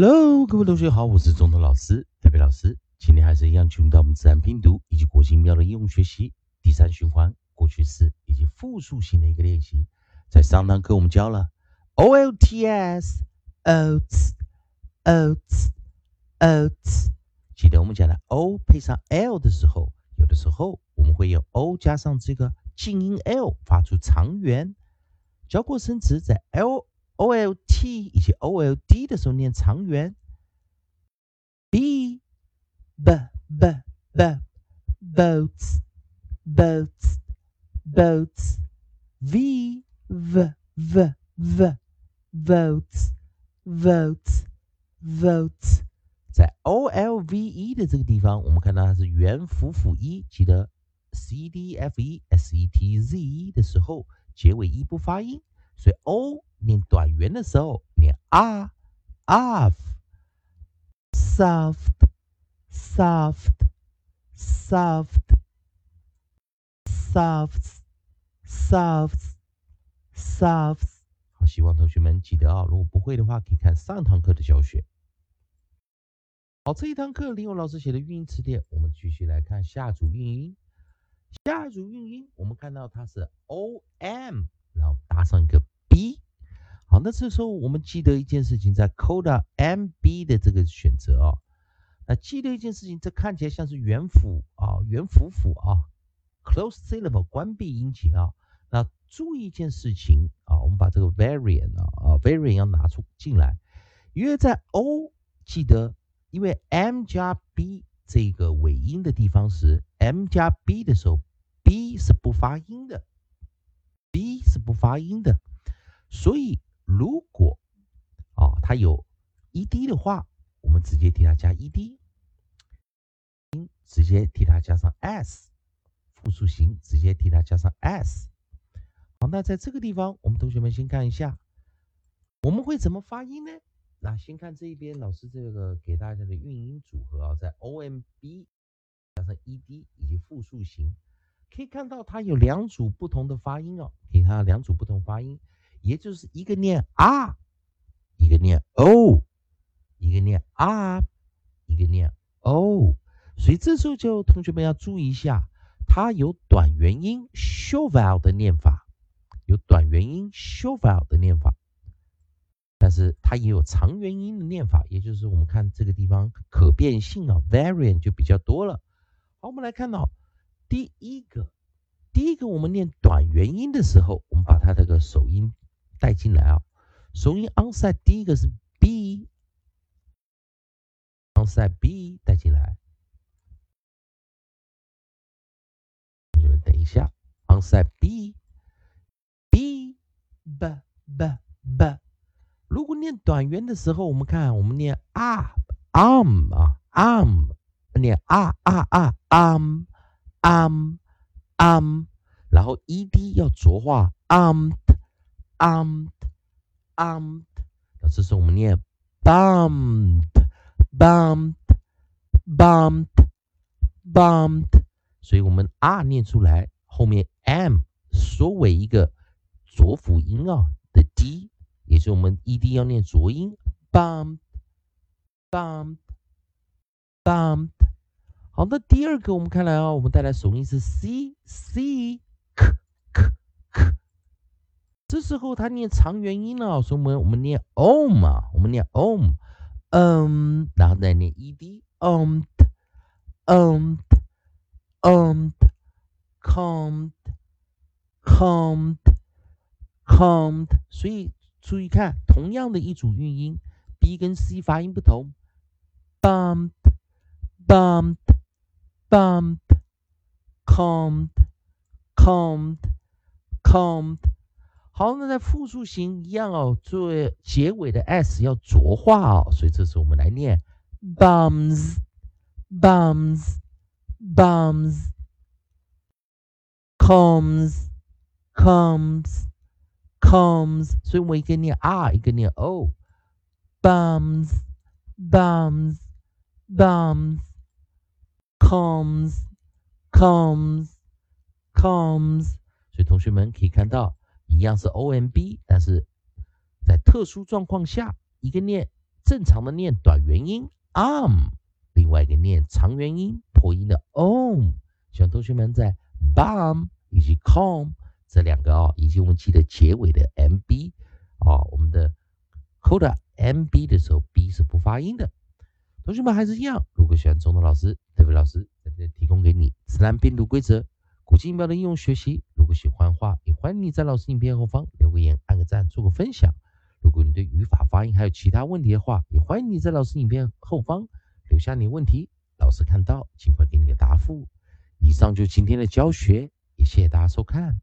Hello，各位同学好，我是中头老师特别老师。今天还是一样进入到我们自然拼读以及国际音标的应用学习第三循环过去式以及复数型的一个练习。在上堂课我们教了 O L T S oats oats oats，记得我们讲的 O 配上 L 的时候，有的时候我们会用 O 加上这个静音 L 发出长元。教过生词在 L O L p 以及 O L D 的时候念长元，b b b b boats boats boats v v v v votes votes votes，在 O L V E 的这个地方，我们看到它是元辅辅一，记得 C D F E S E T Z E 的时候，结尾一不发音，所以 O 念短元的时候念啊 off soft soft soft soft soft soft。好，希望同学们记得啊，如果不会的话，可以看上堂课的教学。好，这一堂课林勇老师写的运音词典，我们继续来看下组运音。下组运音，我们看到它是 o m，然后搭上一个 b。好，那这时候我们记得一件事情，在 coda m b 的这个选择啊，那记得一件事情，这看起来像是元辅啊，元辅辅啊，close syllable 关闭音节啊。那注意一件事情啊，我们把这个 variant 啊 variant 要拿出进来，因为在 o 记得，因为 m 加 b 这个尾音的地方是 m 加 b 的时候，b 是不发音的，b 是不发音的，所以。如果啊，它有 ed 的话，我们直接替它加 ed，直接替它加上 s，复数型直接替它加上 s。好，那在这个地方，我们同学们先看一下，我们会怎么发音呢？那先看这一边，老师这个给大家的韵音组合啊，在 omb 加上 ed 以及复数型，可以看到它有两组不同的发音哦，给它两组不同发音。也就是一个念啊一个念 o，一个念啊一个念 o，所以这时候就同学们要注意一下，它有短元音 short vowel 的念法，有短元音 short vowel 的念法，但是它也有长元音的念法，也就是我们看这个地方可变性啊，variant 就比较多了。好，我们来看到第一个，第一个我们念短元音的时候，我们把它这个首音。带进来啊，首音 onside 第一个是 b，onside b 带进来，同学们等一下，onside b，b b b b，如果念短元的时候，我们看我们念 r arm 啊 arm，念啊啊啊 arm arm arm，然后 ed 要浊化 arm。Armed, armed，那这时候我们念 bumped, bumped, bumped, bumped，所以我们 r 念出来，后面 m 缩尾一个浊辅音啊的 d，也是我们 ed 要念浊音 bumped, bumped, bumped。好，那第二个我们看来啊，我们带来首音是 c, c。这时候他念长元音了，所以我们我们念 om 嘛，我们念 om，嗯，然后再念 ed，omed，omed，calmed，calmed，calmed，所以注意看，同样的一组韵音，b 跟 c 发音不同，bumped，bumped，bumped，calmed，calmed，calmed。好，那在复数型一样哦，作为结尾的 s 要浊化哦，所以这时候我们来念 bums，bums，bums，comes，comes，comes，所以我一个念 r，一个念 o，bums，bums，bums，comes，comes，comes，所以同学们可以看到。一样是 O M B，但是在特殊状况下，一个念正常的念短元音 arm，另外一个念长元音破音的 om。希望同学们在 bomb 以及 com 这两个啊，以及我们记得结尾的 mb 啊，我们的 coda mb 的时候 b 是不发音的。同学们还是一样，如果喜欢中东老师、特别老师在这里提供给你自然拼读规则、古今音标的应用学习，如果喜欢的话，欢迎你在老师影片后方留个言、按个赞、做个分享。如果你对语法、发音还有其他问题的话，也欢迎你在老师影片后方留下你问题，老师看到尽快给你个答复。以上就是今天的教学，也谢谢大家收看。